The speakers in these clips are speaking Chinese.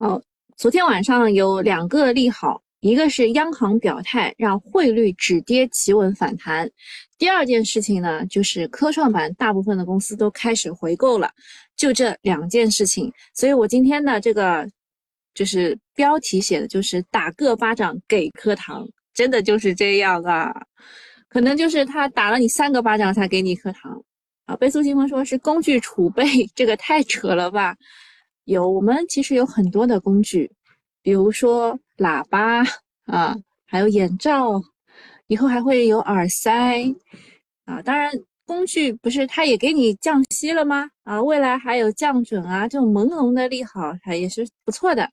哦，昨天晚上有两个利好，一个是央行表态让汇率止跌企稳反弹，第二件事情呢就是科创板大部分的公司都开始回购了，就这两件事情，所以我今天的这个就是标题写的就是打个巴掌给颗糖，真的就是这样啊，可能就是他打了你三个巴掌才给你一颗糖啊。贝苏新风说是工具储备，这个太扯了吧。有，我们其实有很多的工具，比如说喇叭啊，还有眼罩，以后还会有耳塞啊。当然，工具不是它也给你降息了吗？啊，未来还有降准啊，这种朦胧的利好它也是不错的。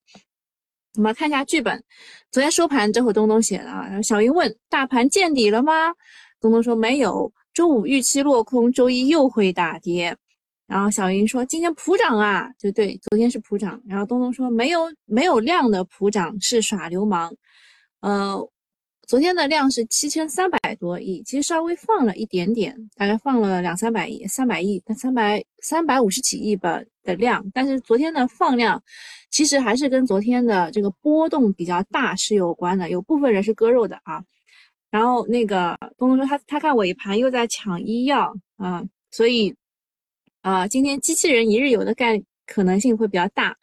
我们看一下剧本，昨天收盘这会东东写的啊。小云问大盘见底了吗？东东说没有，周五预期落空，周一又会大跌。然后小云说：“今天普涨啊，就对，昨天是普涨。”然后东东说：“没有没有量的普涨是耍流氓。”呃，昨天的量是七千三百多亿，其实稍微放了一点点，大概放了两三百亿，三百亿，三百三百五十几亿吧的量。但是昨天的放量其实还是跟昨天的这个波动比较大是有关的，有部分人是割肉的啊。然后那个东东说他他看尾盘又在抢医药啊，所以。啊，今天机器人一日游的概可能性会比较大。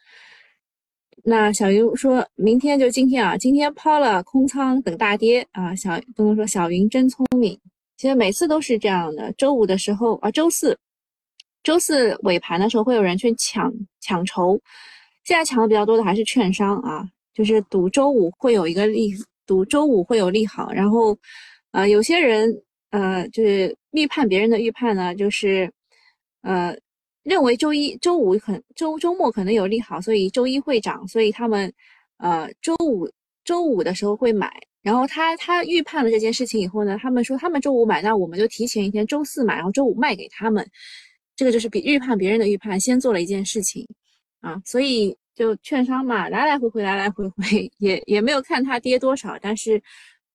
那小云说明天就今天啊，今天抛了空仓等大跌啊。小东东说小云真聪明，其实每次都是这样的。周五的时候啊，周四，周四尾盘的时候会有人去抢抢筹，现在抢的比较多的还是券商啊，就是赌周五会有一个利，赌周五会有利好。然后，呃，有些人呃就是预判别人的预判呢，就是。呃，认为周一周五可周周末可能有利好，所以周一会涨，所以他们呃周五周五的时候会买。然后他他预判了这件事情以后呢，他们说他们周五买，那我们就提前一天周四买，然后周五卖给他们。这个就是比预判别人的预判先做了一件事情啊，所以就券商嘛，来来回回来来回回也也没有看它跌多少，但是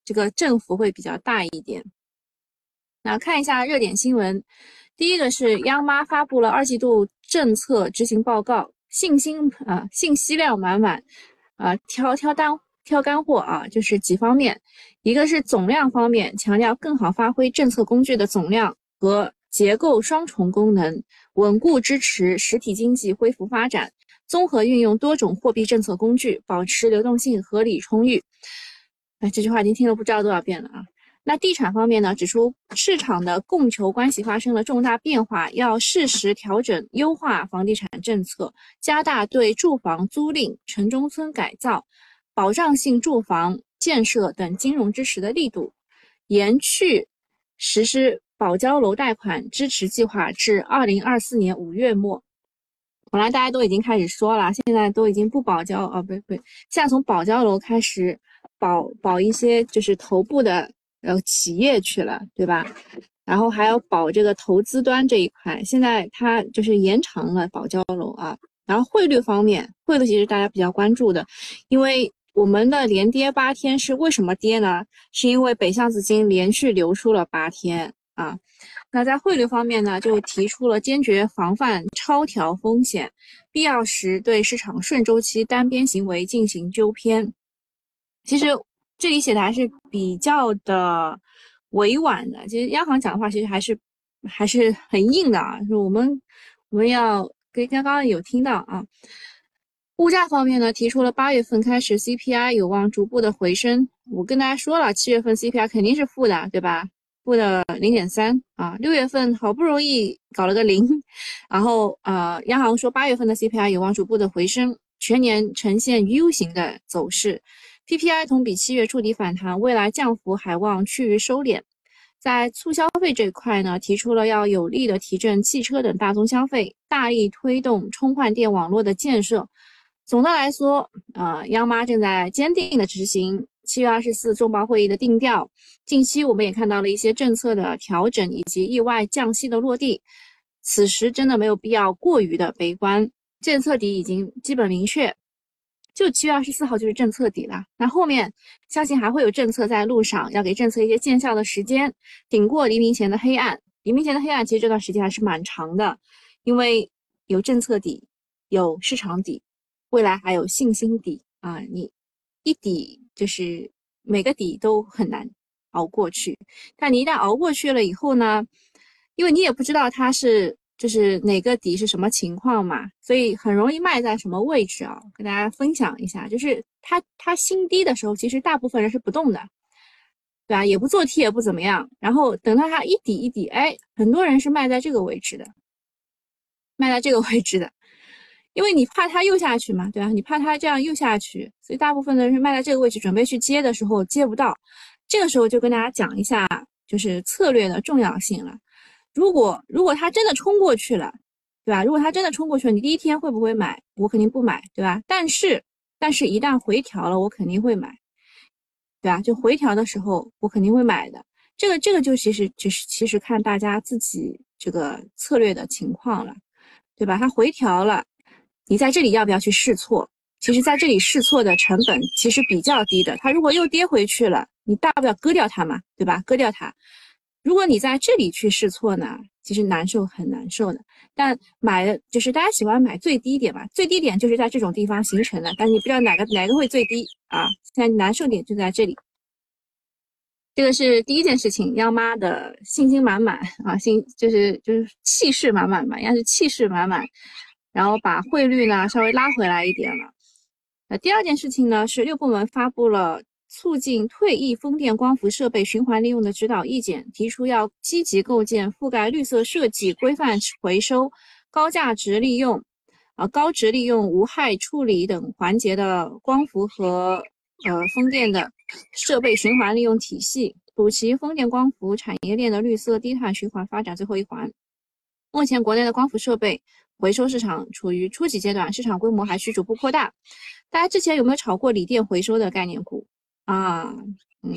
这个振幅会比较大一点。那看一下热点新闻。第一个是央妈发布了二季度政策执行报告，信心啊，信息量满满，啊，挑挑单挑干货啊，就是几方面，一个是总量方面，强调更好发挥政策工具的总量和结构双重功能，稳固支持实体经济恢复发展，综合运用多种货币政策工具，保持流动性合理充裕。哎，这句话已经听了不知道多少遍了啊。那地产方面呢，指出市场的供求关系发生了重大变化，要适时调整优化房地产政策，加大对住房租赁、城中村改造、保障性住房建设等金融支持的力度，延续实施保交楼贷款支持计划至二零二四年五月末。本来大家都已经开始说了，现在都已经不保交啊，不不，现在从保交楼开始保保一些就是头部的。然后企业去了，对吧？然后还要保这个投资端这一块，现在它就是延长了保交楼啊。然后汇率方面，汇率其实大家比较关注的，因为我们的连跌八天是为什么跌呢？是因为北向资金连续流出了八天啊。那在汇率方面呢，就提出了坚决防范超调风险，必要时对市场顺周期单边行为进行纠偏。其实。这里写的还是比较的委婉的，其实央行讲的话其实还是还是很硬的啊。就是我们我们要跟刚刚有听到啊，物价方面呢，提出了八月份开始 CPI 有望逐步的回升。我跟大家说了，七月份 CPI 肯定是负的，对吧？负的零点三啊。六月份好不容易搞了个零，然后呃，央行说八月份的 CPI 有望逐步的回升，全年呈现 U 型的走势。PPI 同比七月触底反弹，未来降幅还望趋于收敛。在促消费这一块呢，提出了要有力的提振汽车等大宗消费，大力推动充换电网络的建设。总的来说，呃，央妈正在坚定的执行七月二十四重磅会议的定调。近期我们也看到了一些政策的调整以及意外降息的落地。此时真的没有必要过于的悲观，政策底已经基本明确。就七月二十四号就是政策底了，那后面相信还会有政策在路上，要给政策一些见效的时间，顶过黎明前的黑暗。黎明前的黑暗其实这段时间还是蛮长的，因为有政策底，有市场底，未来还有信心底啊，你一底就是每个底都很难熬过去，但你一旦熬过去了以后呢，因为你也不知道它是就是哪个底是什么情况嘛，所以很容易卖在什么位置啊？跟大家分享一下，就是它它新低的时候，其实大部分人是不动的。对吧？也不做 T，也不怎么样。然后等到它一底一底，哎，很多人是卖在这个位置的，卖在这个位置的，因为你怕它又下去嘛，对吧？你怕它这样又下去，所以大部分的人是卖在这个位置，准备去接的时候接不到。这个时候就跟大家讲一下，就是策略的重要性了。如果如果它真的冲过去了，对吧？如果它真的冲过去了，你第一天会不会买？我肯定不买，对吧？但是但是一旦回调了，我肯定会买。对吧？就回调的时候，我肯定会买的。这个这个就其实就是其实看大家自己这个策略的情况了，对吧？它回调了，你在这里要不要去试错？其实在这里试错的成本其实比较低的。它如果又跌回去了，你大不了割掉它嘛，对吧？割掉它。如果你在这里去试错呢，其实难受很难受的。但买的就是大家喜欢买最低点嘛，最低点就是在这种地方形成的，但你不知道哪个哪个会最低啊。现在难受点就在这里。这个是第一件事情，央妈的信心满满啊，心就是就是气势满满嘛，应该是气势满满，然后把汇率呢稍微拉回来一点了。呃，第二件事情呢是六部门发布了。促进退役风电光伏设备循环利用的指导意见，提出要积极构建覆盖绿色设计、规范回收、高价值利用、啊高值利用、无害处理等环节的光伏和呃风电的设备循环利用体系，补齐风电光伏产业链的绿色低碳循环发展最后一环。目前国内的光伏设备回收市场处于初级阶段，市场规模还需逐步扩大。大家之前有没有炒过锂电回收的概念股？啊，嗯，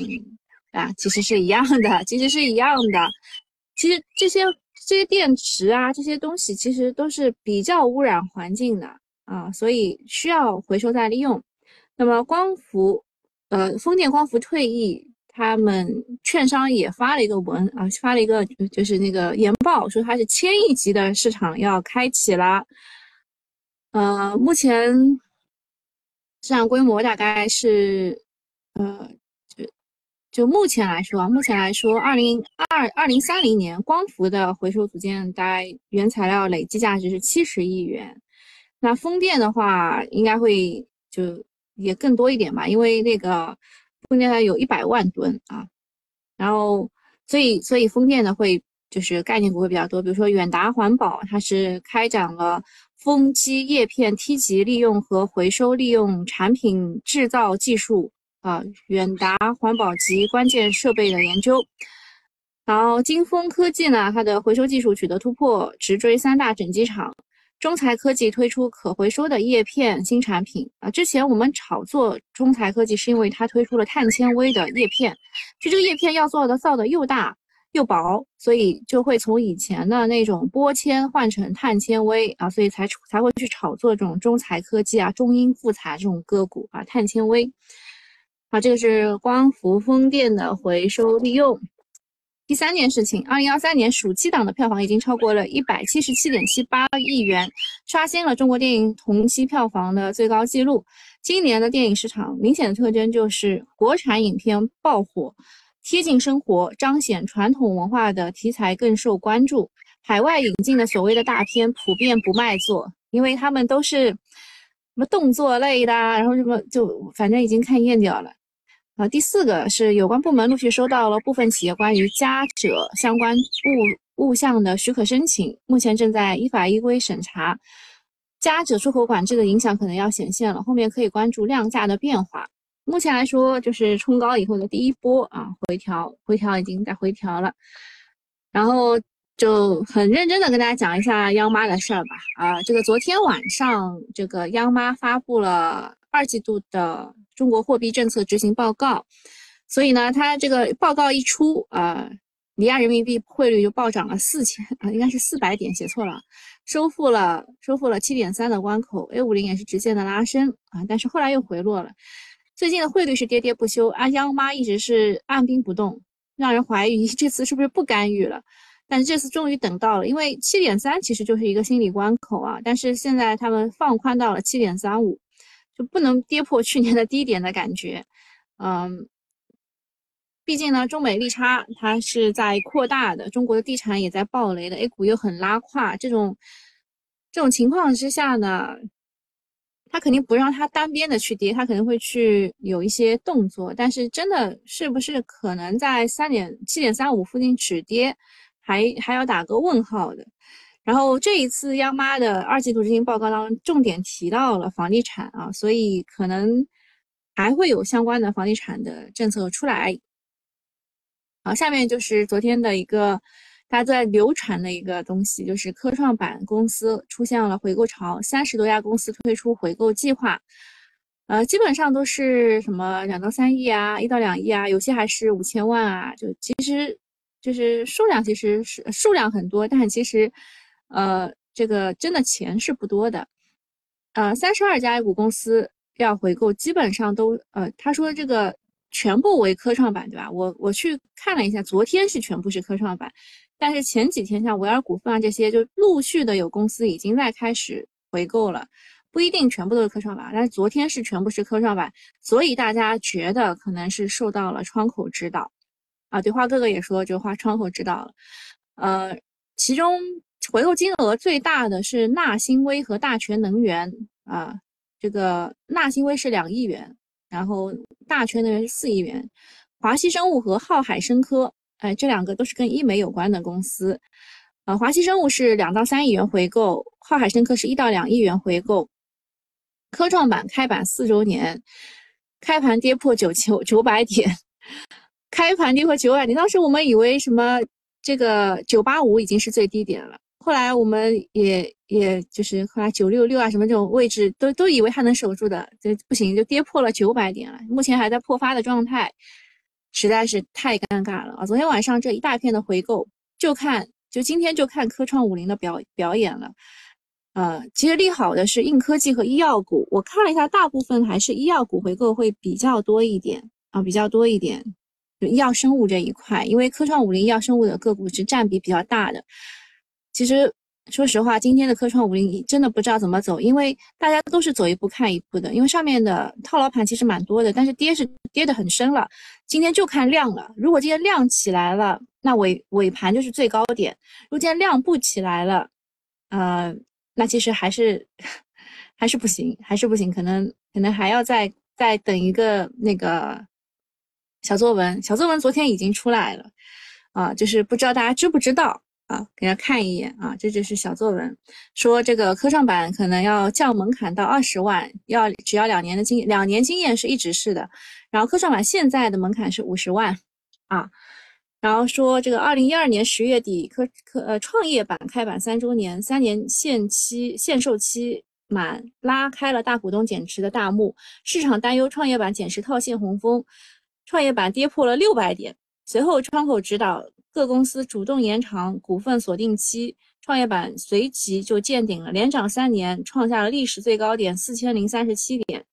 啊，其实是一样的，其实是一样的。其实这些这些电池啊，这些东西其实都是比较污染环境的啊，所以需要回收再利用。那么光伏，呃，风电光伏退役，他们券商也发了一个文啊，发了一个就是那个研报，说它是千亿级的市场要开启了。呃，目前市场规模大概是。呃，就就目前来说，目前来说，二零二二零三零年光伏的回收组件大概原材料累计价值是七十亿元。那风电的话，应该会就也更多一点吧，因为那个风电它有一百万吨啊。然后，所以所以风电的会就是概念股会比较多，比如说远达环保，它是开展了风机叶片梯级利用和回收利用产品制造技术。啊，远达环保及关键设备的研究，然后金风科技呢，它的回收技术取得突破，直追三大整机厂。中材科技推出可回收的叶片新产品啊，之前我们炒作中材科技是因为它推出了碳纤维的叶片，就这个叶片要做的造的又大又薄，所以就会从以前的那种玻纤换成碳纤维啊，所以才才会去炒作这种中材科技啊、中英复材这种个股啊，碳纤维。好，这个是光伏风电的回收利用。第三件事情，二零二三年暑期档的票房已经超过了一百七十七点七八亿元，刷新了中国电影同期票房的最高纪录。今年的电影市场明显的特征就是国产影片爆火，贴近生活，彰显传统文化的题材更受关注。海外引进的所谓的大片普遍不卖座，因为他们都是什么动作类的，然后什么就反正已经看厌掉了。啊，第四个是有关部门陆续收到了部分企业关于加者相关物物项的许可申请，目前正在依法依规审查。加者出口管制的影响可能要显现了，后面可以关注量价的变化。目前来说，就是冲高以后的第一波啊，回调，回调已经在回调了。然后就很认真的跟大家讲一下央妈的事儿吧。啊，这个昨天晚上，这个央妈发布了二季度的。中国货币政策执行报告，所以呢，它这个报告一出啊，离岸人民币汇率就暴涨了四千啊，应该是四百点，写错了，收复了收复了七点三的关口，A 五零也是直线的拉升啊，但是后来又回落了。最近的汇率是跌跌不休，阿央妈一直是按兵不动，让人怀疑这次是不是不干预了。但是这次终于等到了，因为七点三其实就是一个心理关口啊，但是现在他们放宽到了七点三五。就不能跌破去年的低点的感觉。嗯，毕竟呢，中美利差它是在扩大的，中国的地产也在暴雷的，A 股又很拉胯，这种这种情况之下呢，它肯定不让它单边的去跌，它肯定会去有一些动作，但是真的是不是可能在三点七点三五附近止跌，还还要打个问号的。然后这一次央妈的二季度执行报告当中重点提到了房地产啊，所以可能还会有相关的房地产的政策出来。好，下面就是昨天的一个大家在流传的一个东西，就是科创板公司出现了回购潮，三十多家公司推出回购计划，呃，基本上都是什么两到三亿啊，一到两亿啊，有些还是五千万啊，就其实就是数量其实是数量很多，但其实。呃，这个真的钱是不多的，呃，三十二家 A 股公司要回购，基本上都呃，他说这个全部为科创板，对吧？我我去看了一下，昨天是全部是科创板，但是前几天像维尔股份啊这些，就陆续的有公司已经在开始回购了，不一定全部都是科创板，但是昨天是全部是科创板，所以大家觉得可能是受到了窗口指导啊。对花哥哥也说，就花窗口指导了，呃，其中。回购金额最大的是纳新威和大全能源啊，这个纳新威是两亿元，然后大全能源是四亿元，华西生物和浩海生科，哎，这两个都是跟医美有关的公司，啊，华西生物是两到三亿元回购，浩海生科是一到两亿元回购。科创板开板四周年，开盘跌破九九九百点，开盘跌破九百点，当时我们以为什么这个九八五已经是最低点了。后来我们也也就是后来九六六啊什么这种位置都都以为它能守住的，这不行，就跌破了九百点了，目前还在破发的状态，实在是太尴尬了啊！昨天晚上这一大片的回购，就看就今天就看科创五零的表表演了，呃，其实利好的是硬科技和医药股，我看了一下，大部分还是医药股回购会比较多一点啊，比较多一点，医药生物这一块，因为科创五零医药生物的个股是占比比较大的。其实，说实话，今天的科创五零真的不知道怎么走，因为大家都是走一步看一步的。因为上面的套牢盘其实蛮多的，但是跌是跌得很深了。今天就看量了，如果今天量起来了，那尾尾盘就是最高点；如果今天量不起来了，呃，那其实还是 还是不行，还是不行，可能可能还要再再等一个那个小作文。小作文昨天已经出来了，啊，就是不知道大家知不知道。啊，给大家看一眼啊，这就是小作文，说这个科创板可能要降门槛到二十万，要只要两年的经两年经验是一直是的，然后科创板现在的门槛是五十万啊，然后说这个二零一二年十月底科科呃创业板开板三周年，三年限期限售期满，拉开了大股东减持的大幕，市场担忧创业板减持套现红封，创业板跌破了六百点，随后窗口指导。各公司主动延长股份锁定期，创业板随即就见顶了，连涨三年，创下了历史最高点四千零三十七点。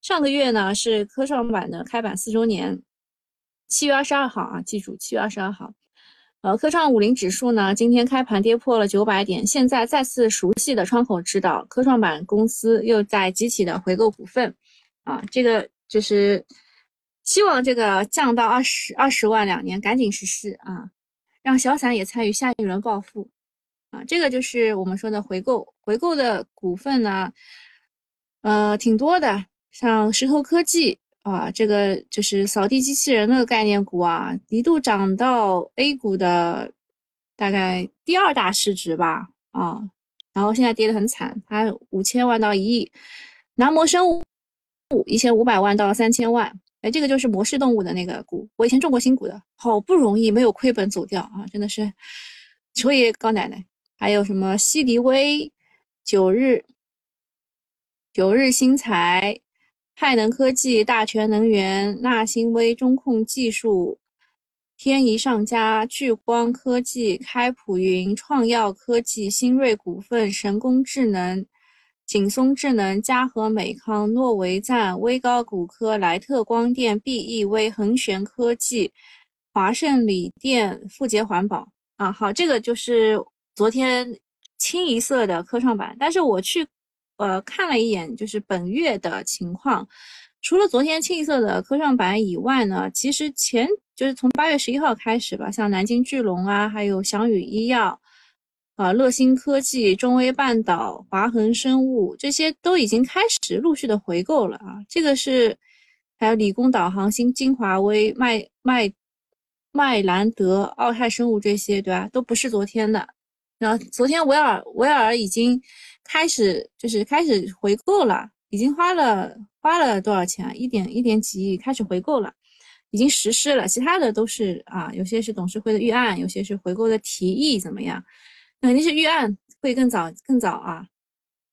上个月呢是科创板的开板四周年，七月二十二号啊，记住七月二十二号。呃，科创五零指数呢今天开盘跌破了九百点，现在再次熟悉的窗口指导，科创板公司又在集体的回购股份，啊，这个就是希望这个降到二十二十万两年赶紧实施啊。让小散也参与下一轮暴富，啊，这个就是我们说的回购。回购的股份呢，呃，挺多的，像石头科技啊，这个就是扫地机器人的概念股啊，一度涨到 A 股的大概第二大市值吧，啊，然后现在跌得很惨，它五千万到一亿。南摩生物一千五百万到三千万。哎，这个就是模式动物的那个股，我以前中过新股的，好不容易没有亏本走掉啊，真的是求爷爷告奶奶。还有什么西迪威、九日、九日新材、泰能科技、大全能源、纳新微、中控技术、天仪上佳、聚光科技、开普云、创耀科技、新锐股份、神工智能。景松智能、嘉禾美康、诺维赞、威高骨科、莱特光电、BEV、恒玄科技、华盛锂电、富捷环保啊，好，这个就是昨天清一色的科创板。但是我去呃看了一眼，就是本月的情况，除了昨天清一色的科创板以外呢，其实前就是从八月十一号开始吧，像南京巨龙啊，还有翔宇医药。啊，乐新科技、中微半岛、华恒生物这些都已经开始陆续的回购了啊。这个是，还有理工导航、新金华微、麦麦麦兰德、奥泰生物这些，对吧？都不是昨天的。然后昨天维尔维尔已经开始就是开始回购了，已经花了花了多少钱？一点一点几亿开始回购了，已经实施了。其他的都是啊，有些是董事会的预案，有些是回购的提议，怎么样？肯定是预案会更早、更早啊，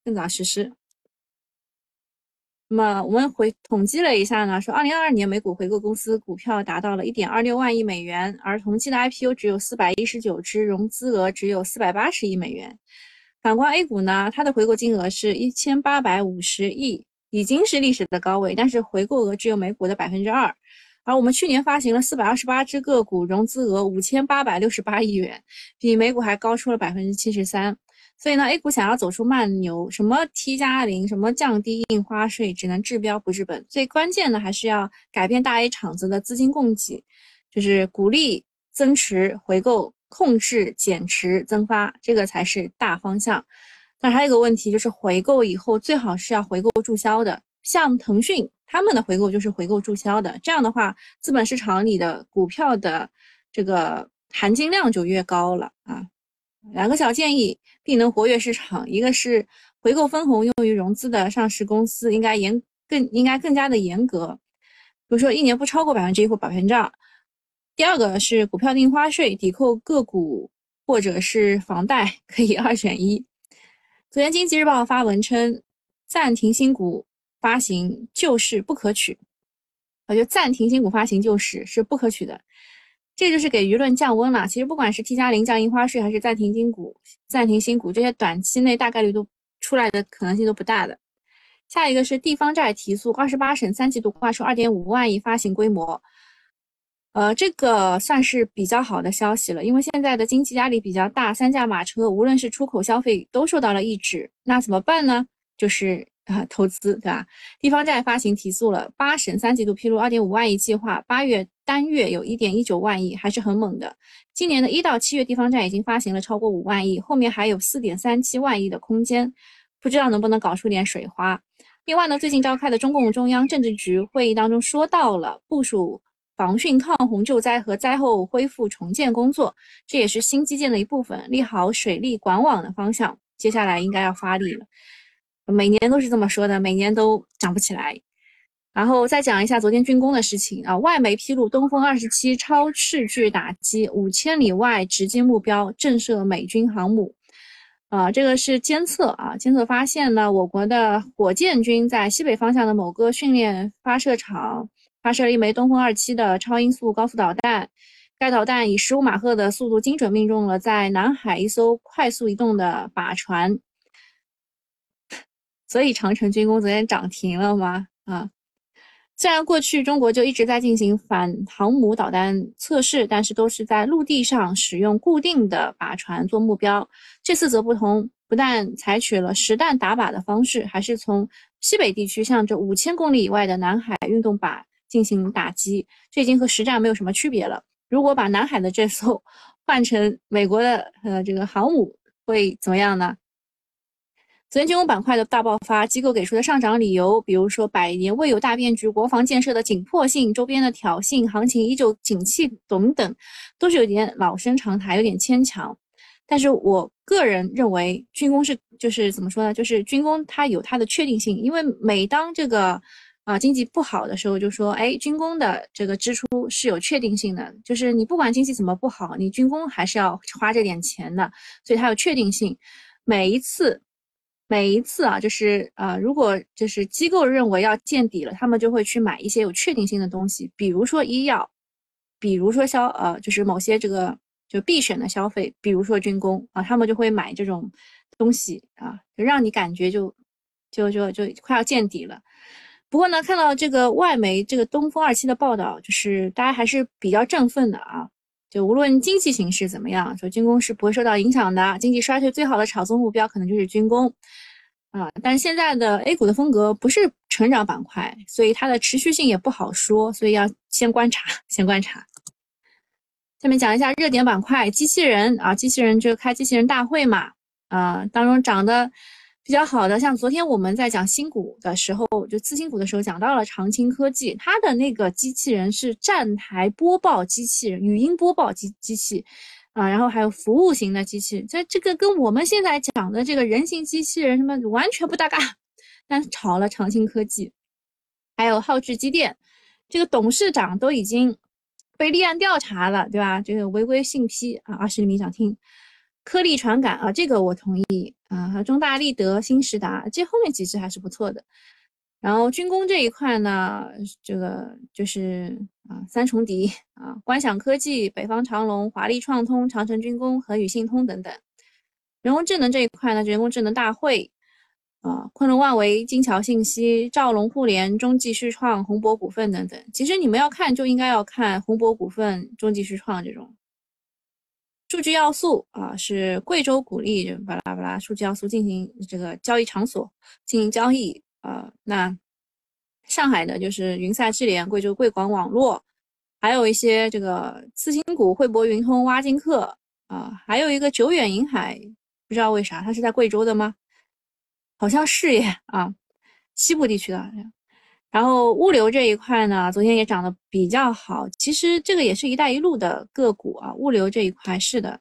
更早实施。那么我们回统计了一下呢，说二零二二年美股回购公司股票达到了一点二六万亿美元，而同期的 IPO 只有四百一十九只，融资额只有四百八十亿美元。反观 A 股呢，它的回购金额是一千八百五十亿，已经是历史的高位，但是回购额只有美股的百分之二。而我们去年发行了四百二十八只个股，融资额五千八百六十八亿元，比美股还高出了百分之七十三。所以呢，A 股想要走出慢牛，什么 T 加零，什么降低印花税，只能治标不治本。最关键的还是要改变大 A 厂子的资金供给，就是鼓励增持回购，控制减持增发，这个才是大方向。但还有一个问题，就是回购以后最好是要回购注销的，像腾讯。他们的回购就是回购注销的，这样的话，资本市场里的股票的这个含金量就越高了啊。两个小建议，必能活跃市场。一个是回购分红用于融资的上市公司应该严更应该更加的严格，比如说一年不超过百分之一或百分之二。第二个是股票印花税抵扣个股或者是房贷可以 二选一。昨天经济日报发文称暂停新股。发行救市不可取，我就暂停新股发行救市是不可取的，这就是给舆论降温了。其实不管是 T 加零降印花税，还是暂停新股、暂停新股，这些短期内大概率都出来的可能性都不大的。下一个是地方债提速，二十八省三季度挂出二点五万亿发行规模，呃，这个算是比较好的消息了，因为现在的经济压力比较大，三驾马车无论是出口消费都受到了抑制，那怎么办呢？就是。啊，投资对吧？地方债发行提速了，八省三季度披露二点五万亿计划，八月单月有一点一九万亿，还是很猛的。今年的一到七月，地方债已经发行了超过五万亿，后面还有四点三七万亿的空间，不知道能不能搞出点水花。另外呢，最近召开的中共中央政治局会议当中说到了部署防汛抗洪救灾和灾后恢复重建工作，这也是新基建的一部分，利好水利管网的方向，接下来应该要发力了。每年都是这么说的，每年都涨不起来。然后再讲一下昨天军工的事情啊，外媒披露东风二十七超视距打击五千里外直击目标，震慑美军航母。啊，这个是监测啊，监测发现呢，我国的火箭军在西北方向的某个训练发射场发射了一枚东风二七的超音速高速导弹，该导弹以十五马赫的速度精准命中了在南海一艘快速移动的靶船。所以长城军工昨天涨停了吗？啊，虽然过去中国就一直在进行反航母导弹测试，但是都是在陆地上使用固定的靶船做目标。这次则不同，不但采取了实弹打靶的方式，还是从西北地区向着五千公里以外的南海运动靶进行打击。这已经和实战没有什么区别了。如果把南海的这艘 换成美国的呃这个航母，会怎么样呢？昨天军工板块的大爆发，机构给出的上涨理由，比如说百年未有大变局、国防建设的紧迫性、周边的挑衅、行情依旧景气等等，都是有点老生常谈，有点牵强。但是我个人认为，军工是就是怎么说呢？就是军工它有它的确定性，因为每当这个啊经济不好的时候，就说哎，军工的这个支出是有确定性的，就是你不管经济怎么不好，你军工还是要花这点钱的，所以它有确定性。每一次。每一次啊，就是啊，如果就是机构认为要见底了，他们就会去买一些有确定性的东西，比如说医药，比如说消呃，就是某些这个就必选的消费，比如说军工啊，他们就会买这种东西啊，就让你感觉就就就就快要见底了。不过呢，看到这个外媒这个东风二期的报道，就是大家还是比较振奋的啊。就无论经济形势怎么样，说军工是不会受到影响的。经济衰退最好的炒作目标可能就是军工。啊，但是现在的 A 股的风格不是成长板块，所以它的持续性也不好说，所以要先观察，先观察。下面讲一下热点板块，机器人啊，机器人就开机器人大会嘛，啊，当中涨的比较好的，像昨天我们在讲新股的时候，就次新股的时候讲到了长青科技，它的那个机器人是站台播报机器人，语音播报机机器。啊，然后还有服务型的机器，这这个跟我们现在讲的这个人形机器人什么完全不搭嘎，但是炒了长青科技，还有浩智机电，这个董事长都已经被立案调查了，对吧？这个违规信批啊，二十厘米涨停，颗粒传感啊，这个我同意啊，中大立德、新时达，这后面几只还是不错的。然后军工这一块呢，这个就是啊三重敌啊，观想科技、北方长龙、华丽创通、长城军工和宇信通等等。人工智能这一块呢，人工智能大会啊，昆仑万维、金桥信息、兆龙互联、中继续创、宏博股份等等。其实你们要看，就应该要看宏博股份、中继续创这种。数据要素啊，是贵州鼓励巴拉巴拉数据要素进行这个交易场所进行交易。呃，那上海的就是云赛智联、贵州贵广网络，还有一些这个次新股汇博云通、挖金客啊，还有一个久远银海，不知道为啥它是在贵州的吗？好像是耶啊，西部地区的。然后物流这一块呢，昨天也涨得比较好。其实这个也是一带一路的个股啊，物流这一块是的，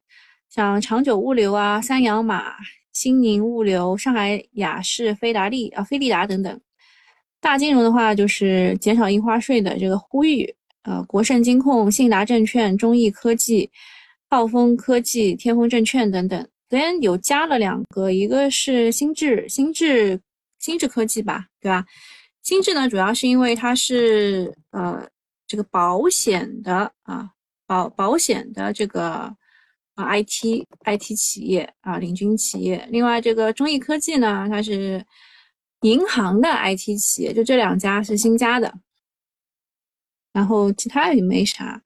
像长久物流啊、三洋马。新宁物流、上海雅士、飞达利啊、飞利达等等，大金融的话就是减少印花税的这个呼吁，呃，国盛金控、信达证券、中易科技、暴风科技、天风证券等等。昨天有加了两个，一个是新智、新智、新智科技吧，对吧？新智呢，主要是因为它是呃这个保险的啊，保保险的这个。啊，IT IT 企业啊，领军企业。另外，这个中易科技呢，它是银行的 IT 企业，就这两家是新加的。然后其他也没啥。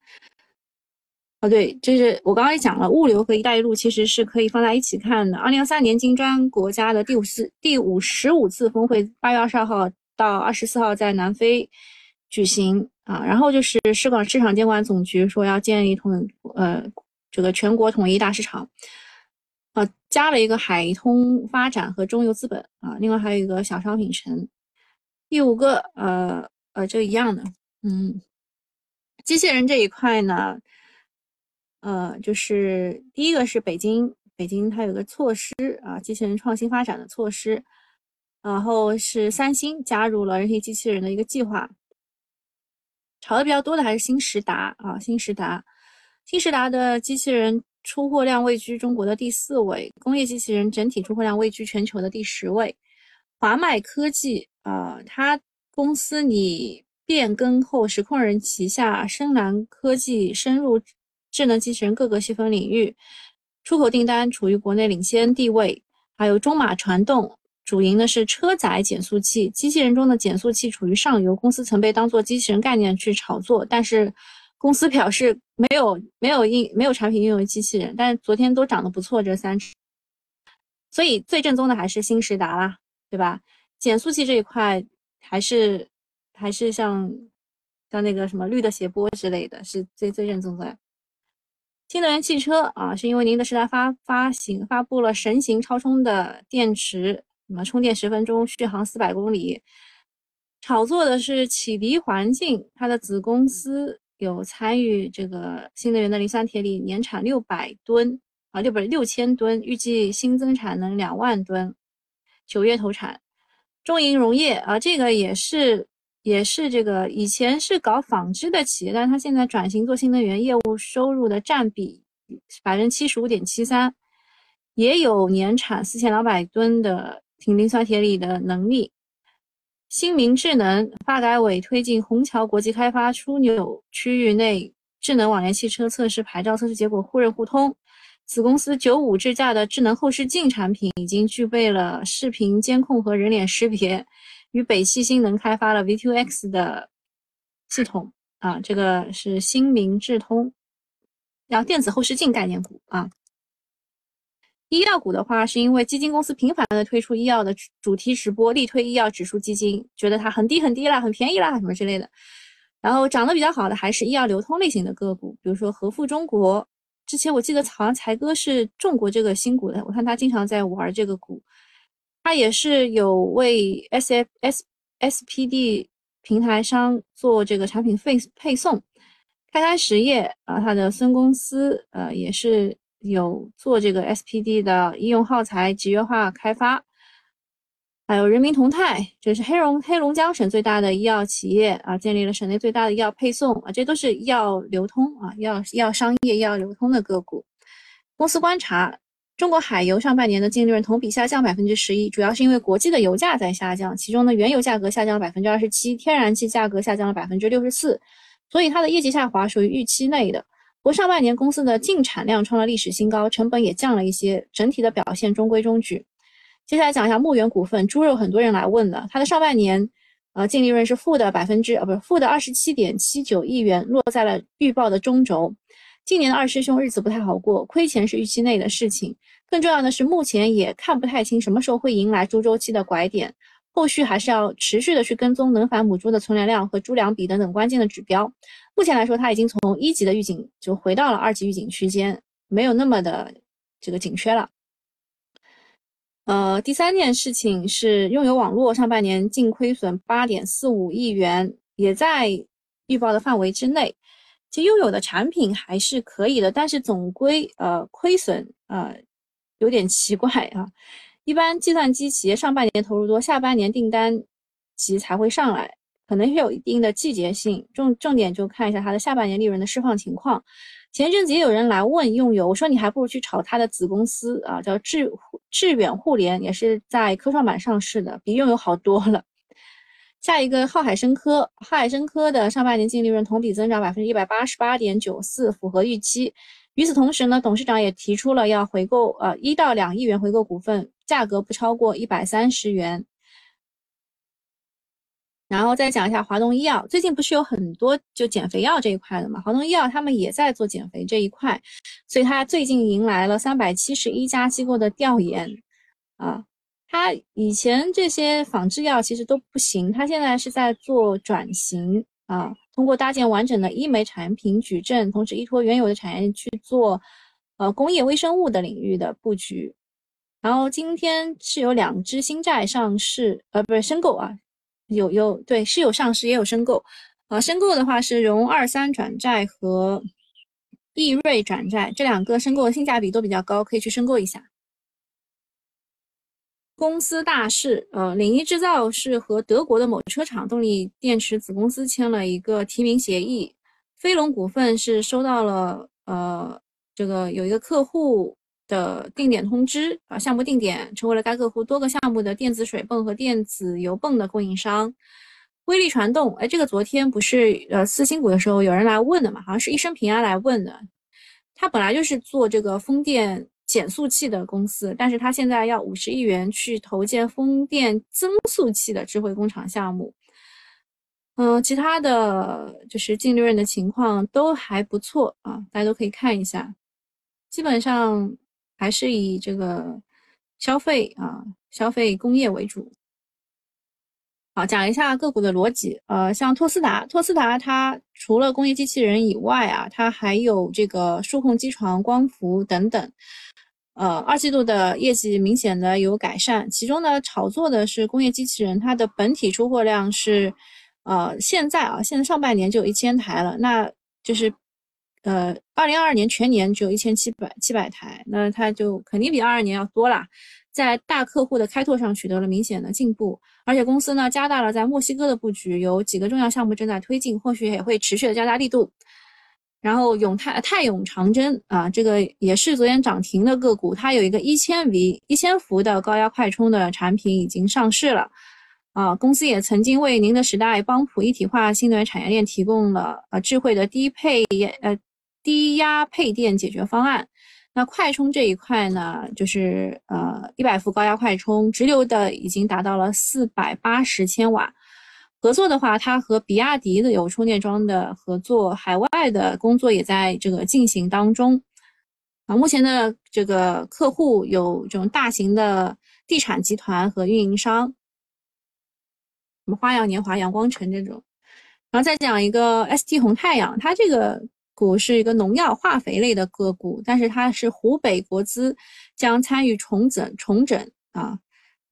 哦，对，就是我刚刚也讲了，物流和一带一路其实是可以放在一起看的。二零二三年金砖国家的第五次、第五十五次峰会，八月二十二号到二十四号在南非举行啊。然后就是市港市场监管总局说要建立统呃。这个全国统一大市场，啊，加了一个海通发展和中游资本啊，另外还有一个小商品城。第五个，呃呃，这一样的，嗯，机器人这一块呢，呃，就是第一个是北京，北京它有个措施啊，机器人创新发展的措施，然后是三星加入了人形机器人的一个计划，炒的比较多的还是新时达啊，新时达。新时达的机器人出货量位居中国的第四位，工业机器人整体出货量位居全球的第十位。华迈科技啊，它公司拟变更后，实控人旗下深蓝科技深入智能机器人各个细分领域，出口订单处于国内领先地位。还有中马传动主营的是车载减速器，机器人中的减速器处于上游，公司曾被当做机器人概念去炒作，但是。公司表示没有没有应没有产品应用于机器人，但是昨天都涨得不错，这三只，所以最正宗的还是新时达啦，对吧？减速器这一块还是还是像像那个什么绿的斜波之类的，是最最正宗的。新能源汽车啊，是因为宁德时代发发行发布了神行超充的电池，什么充电十分钟，续航四百公里，炒作的是启迪环境，它的子公司。有参与这个新能源的磷酸铁锂年产六百吨啊，六百六千吨，预计新增产能两万吨，九月投产。中银溶液啊，这个也是也是这个以前是搞纺织的企业，但是它现在转型做新能源业务，收入的占比百分之七十五点七三，也有年产四千两百吨的挺磷酸铁锂的能力。新明智能发改委推进虹桥国际开发枢纽区域内智能网联汽车测试牌照测试结果互认互通。子公司九五智驾的智能后视镜产品已经具备了视频监控和人脸识别，与北汽新能开发了 V2X 的系统啊，这个是新明智通，然后电子后视镜概念股啊。医药股的话，是因为基金公司频繁的推出医药的主题直播，力推医药指数基金，觉得它很低很低啦，很便宜啦，什么之类的。然后涨得比较好的还是医药流通类型的个股，比如说和富中国。之前我记得好像才哥是中国这个新股的，我看他经常在玩这个股。他也是有为 S F S S P D 平台商做这个产品配配送。开开实业啊，它的孙公司呃也是有做这个 S P D 的医用耗材集约化开发。还有人民同泰，这是黑龙黑龙江省最大的医药企业啊，建立了省内最大的医药配送啊，这都是医药流通啊，药药商业、医药流通的个股。公司观察，中国海油上半年的净利润同比下降百分之十一，主要是因为国际的油价在下降，其中呢，原油价格下降了百分之二十七，天然气价格下降了百分之六十四，所以它的业绩下滑属于预期内的。不过上半年公司的净产量创了历史新高，成本也降了一些，整体的表现中规中矩。接下来讲一下牧原股份猪肉，很多人来问的，它的上半年，呃，净利润是负的百分之，呃，不是负的二十七点七九亿元，落在了预报的中轴。今年的二师兄日子不太好过，亏钱是预期内的事情。更重要的是，目前也看不太清什么时候会迎来猪周期的拐点，后续还是要持续的去跟踪能繁母猪的存粮量和猪粮比等等关键的指标。目前来说，它已经从一级的预警就回到了二级预警区间，没有那么的这个紧缺了。呃，第三件事情是拥有网络上半年净亏损八点四五亿元，也在预报的范围之内。其实拥有的产品还是可以的，但是总归呃亏损呃有点奇怪啊。一般计算机企业上半年投入多，下半年订单急才会上来，可能是有一定的季节性。重重点就看一下它的下半年利润的释放情况。前阵子也有人来问用友，我说你还不如去炒它的子公司啊，叫致致远互联，也是在科创板上市的，比用友好多了。下一个浩海生科，浩海生科的上半年净利润同比增长百分之一百八十八点九四，符合预期。与此同时呢，董事长也提出了要回购呃一到两亿元回购股份，价格不超过一百三十元。然后再讲一下华东医药，最近不是有很多就减肥药这一块的嘛？华东医药他们也在做减肥这一块，所以它最近迎来了三百七十一家机构的调研，啊，它以前这些仿制药其实都不行，它现在是在做转型啊，通过搭建完整的医美产品矩阵，同时依托原有的产业去做，呃，工业微生物的领域的布局。然后今天是有两只新债上市，呃，不是申购啊。有有对是有上市也有申购，啊，申购的话是融二三转债和易瑞转债这两个申购的性价比都比较高，可以去申购一下。公司大事，呃，领一制造是和德国的某车厂动力电池子公司签了一个提名协议，飞龙股份是收到了呃这个有一个客户。的定点通知啊，项目定点成为了该客户多个项目的电子水泵和电子油泵的供应商。威力传动，哎，这个昨天不是呃四新股的时候有人来问的嘛？好像是一生平安来问的。他本来就是做这个风电减速器的公司，但是他现在要五十亿元去投建风电增速器的智慧工厂项目。嗯，其他的就是净利润的情况都还不错啊，大家都可以看一下，基本上。还是以这个消费啊，消费工业为主。好，讲一下个股的逻辑。呃，像托斯达，托斯达它除了工业机器人以外啊，它还有这个数控机床、光伏等等。呃，二季度的业绩明显的有改善，其中呢，炒作的是工业机器人，它的本体出货量是，呃，现在啊，现在上半年就有一千台了，那就是。呃，二零二二年全年只有一千七百七百台，那它就肯定比二二年要多啦。在大客户的开拓上取得了明显的进步，而且公司呢加大了在墨西哥的布局，有几个重要项目正在推进，或许也会持续的加大力度。然后永泰泰永长征啊，这个也是昨天涨停的个股，它有一个一千 V 一千伏的高压快充的产品已经上市了啊。公司也曾经为宁德时代邦普一体化新能源产业链提供了呃智慧的低配呃。低压配电解决方案，那快充这一块呢，就是呃一百伏高压快充，直流的已经达到了四百八十千瓦。合作的话，它和比亚迪的有充电桩的合作，海外的工作也在这个进行当中。啊，目前的这个客户有这种大型的地产集团和运营商，什么花样年华、阳光城这种。然后再讲一个 ST 红太阳，它这个股是一个农药化肥类的个股，但是它是湖北国资将参与重整重整啊，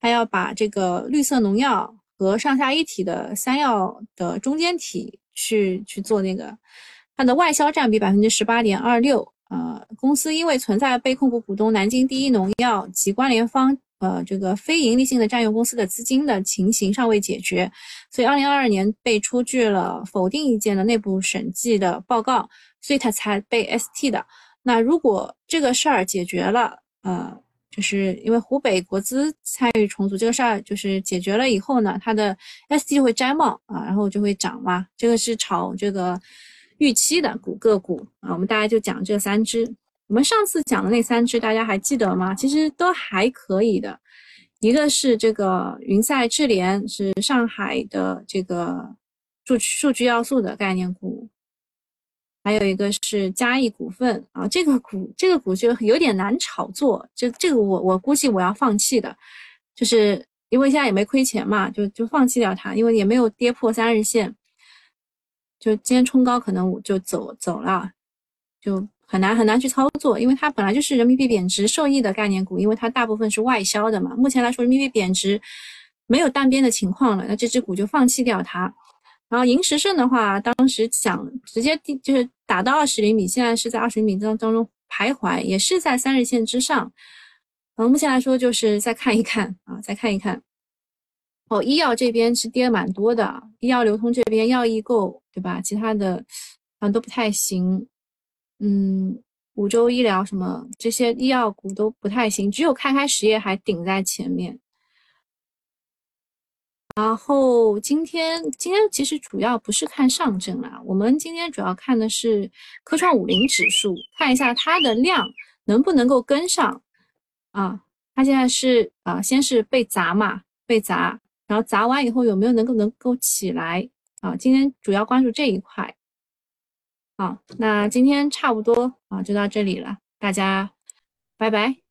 它要把这个绿色农药和上下一体的三药的中间体去去做那个，它的外销占比百分之十八点二六。呃，公司因为存在被控股股东南京第一农药及关联方呃这个非盈利性的占用公司的资金的情形尚未解决，所以二零二二年被出具了否定意见的内部审计的报告，所以它才被 ST 的。那如果这个事儿解决了，呃，就是因为湖北国资参与重组这个事儿就是解决了以后呢，它的 ST 会摘帽啊，然后就会涨嘛。这个是炒这个。预期的股个股啊，我们大家就讲这三只。我们上次讲的那三只，大家还记得吗？其实都还可以的。一个是这个云赛智联，是上海的这个数数据要素的概念股。还有一个是嘉益股份啊，这个股这个股就有点难炒作，这这个我我估计我要放弃的，就是因为现在也没亏钱嘛，就就放弃掉它，因为也没有跌破三日线。就今天冲高，可能我就走走了，就很难很难去操作，因为它本来就是人民币贬值受益的概念股，因为它大部分是外销的嘛。目前来说，人民币贬值没有单边的情况了，那这只股就放弃掉它。然后银石胜的话，当时想直接就是打到二十厘米，现在是在二十厘米当当中徘徊，也是在三日线之上。嗯，目前来说就是再看一看啊，再看一看。哦，医药这边是跌蛮多的，医药流通这边药易购，对吧？其他的啊都不太行，嗯，五洲医疗什么这些医药股都不太行，只有开开实业还顶在前面。然后今天今天其实主要不是看上证啦，我们今天主要看的是科创五零指数，看一下它的量能不能够跟上啊？它现在是啊，先是被砸嘛，被砸。然后砸完以后有没有能够能够起来啊？今天主要关注这一块。好，那今天差不多啊，就到这里了，大家拜拜。